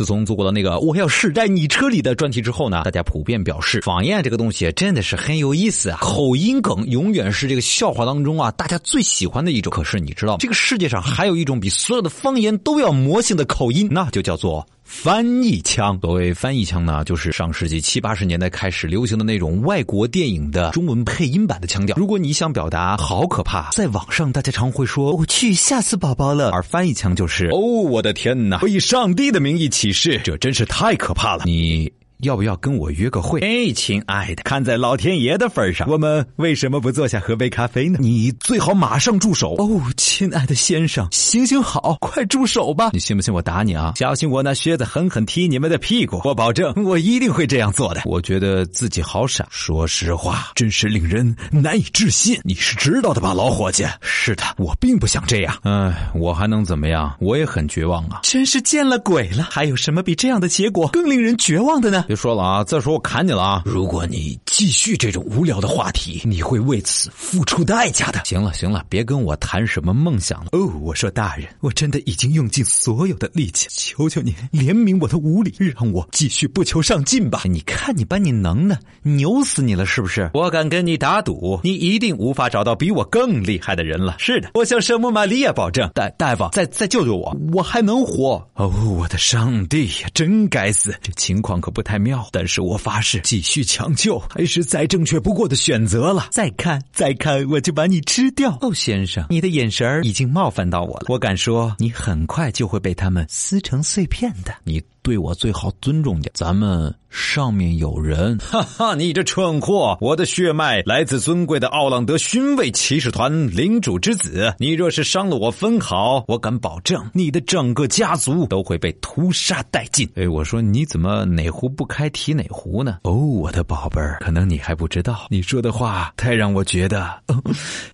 自从做过了那个我要试在你车里的专题之后呢，大家普遍表示方言这个东西真的是很有意思啊。口音梗永远是这个笑话当中啊大家最喜欢的一种。可是你知道这个世界上还有一种比所有的方言都要魔性的口音，那就叫做。翻译腔，所谓翻译腔呢，就是上世纪七八十年代开始流行的那种外国电影的中文配音版的腔调。如果你想表达好可怕，在网上大家常会说我去吓死宝宝了，而翻译腔就是哦我的天哪，我以上帝的名义起誓，这真是太可怕了。你。要不要跟我约个会？哎，亲爱的，看在老天爷的份上，我们为什么不坐下喝杯咖啡呢？你最好马上住手！哦，亲爱的先生，行行好，快住手吧！你信不信我打你啊？小心我拿靴子狠狠踢你们的屁股！我保证，我一定会这样做的。我觉得自己好傻，说实话，真是令人难以置信。你是知道的吧，老伙计？是的，我并不想这样。哎，我还能怎么样？我也很绝望啊！真是见了鬼了！还有什么比这样的结果更令人绝望的呢？别说了啊！再说我砍你了啊！如果你继续这种无聊的话题，你会为此付出代价的。行了行了，别跟我谈什么梦想了。哦，我说大人，我真的已经用尽所有的力气，求求您怜悯我的无礼，让我继续不求上进吧。你看你把你能的，牛死你了是不是？我敢跟你打赌，你一定无法找到比我更厉害的人了。是的，我向圣母玛利亚保证。大大夫，再再救救我，我还能活。哦，我的上帝呀，真该死，这情况可不太。妙，但是我发誓，继续抢救还是再正确不过的选择了。再看，再看，我就把你吃掉。哦，先生，你的眼神已经冒犯到我了。我敢说，你很快就会被他们撕成碎片的。你。对我最好尊重点，咱们上面有人。哈哈，你这蠢货！我的血脉来自尊贵的奥朗德勋位骑士团领主之子。你若是伤了我分毫，我敢保证你的整个家族都会被屠杀殆尽。哎，我说你怎么哪壶不开提哪壶呢？哦，我的宝贝儿，可能你还不知道，你说的话太让我觉得，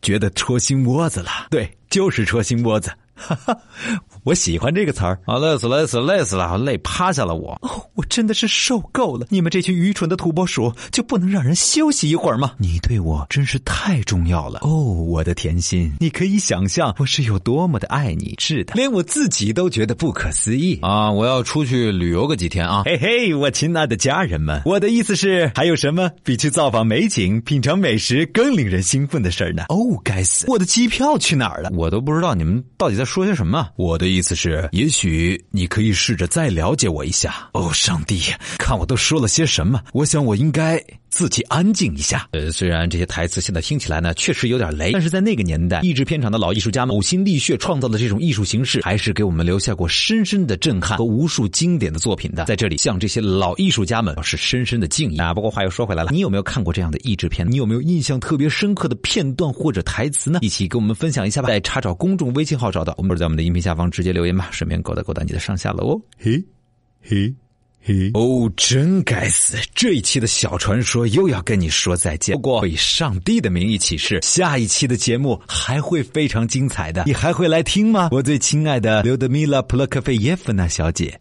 觉得戳心窝子了。对，就是戳心窝子。哈哈，我喜欢这个词儿啊！累死累死累死了，累趴下了我。哦，我真的是受够了！你们这群愚蠢的土拨鼠，就不能让人休息一会儿吗？你对我真是太重要了哦，我的甜心，你可以想象我是有多么的爱你。是的，连我自己都觉得不可思议啊！我要出去旅游个几天啊！嘿嘿，我亲爱的家人们，我的意思是，还有什么比去造访美景、品尝美食更令人兴奋的事儿呢？哦，该死，我的机票去哪儿了？我都不知道你们到底在。说些什么？我的意思是，也许你可以试着再了解我一下。哦，上帝，看我都说了些什么？我想我应该。自己安静一下。呃，虽然这些台词现在听起来呢，确实有点雷，但是在那个年代，译制片厂的老艺术家们呕心沥血创造的这种艺术形式，还是给我们留下过深深的震撼和无数经典的作品的。在这里，向这些老艺术家们表示深深的敬意啊！不过话又说回来了，你有没有看过这样的译制片？你有没有印象特别深刻的片段或者台词呢？一起跟我们分享一下吧。在查找公众微信号找到，我们在我们的音频下方直接留言吧，顺便勾搭勾搭你的上下楼哦。嘿，嘿。哦，真该死！这一期的小传说又要跟你说再见。不过，以上帝的名义起誓，下一期的节目还会非常精彩的。你还会来听吗？我最亲爱的刘德米拉·普洛克菲耶夫娜小姐。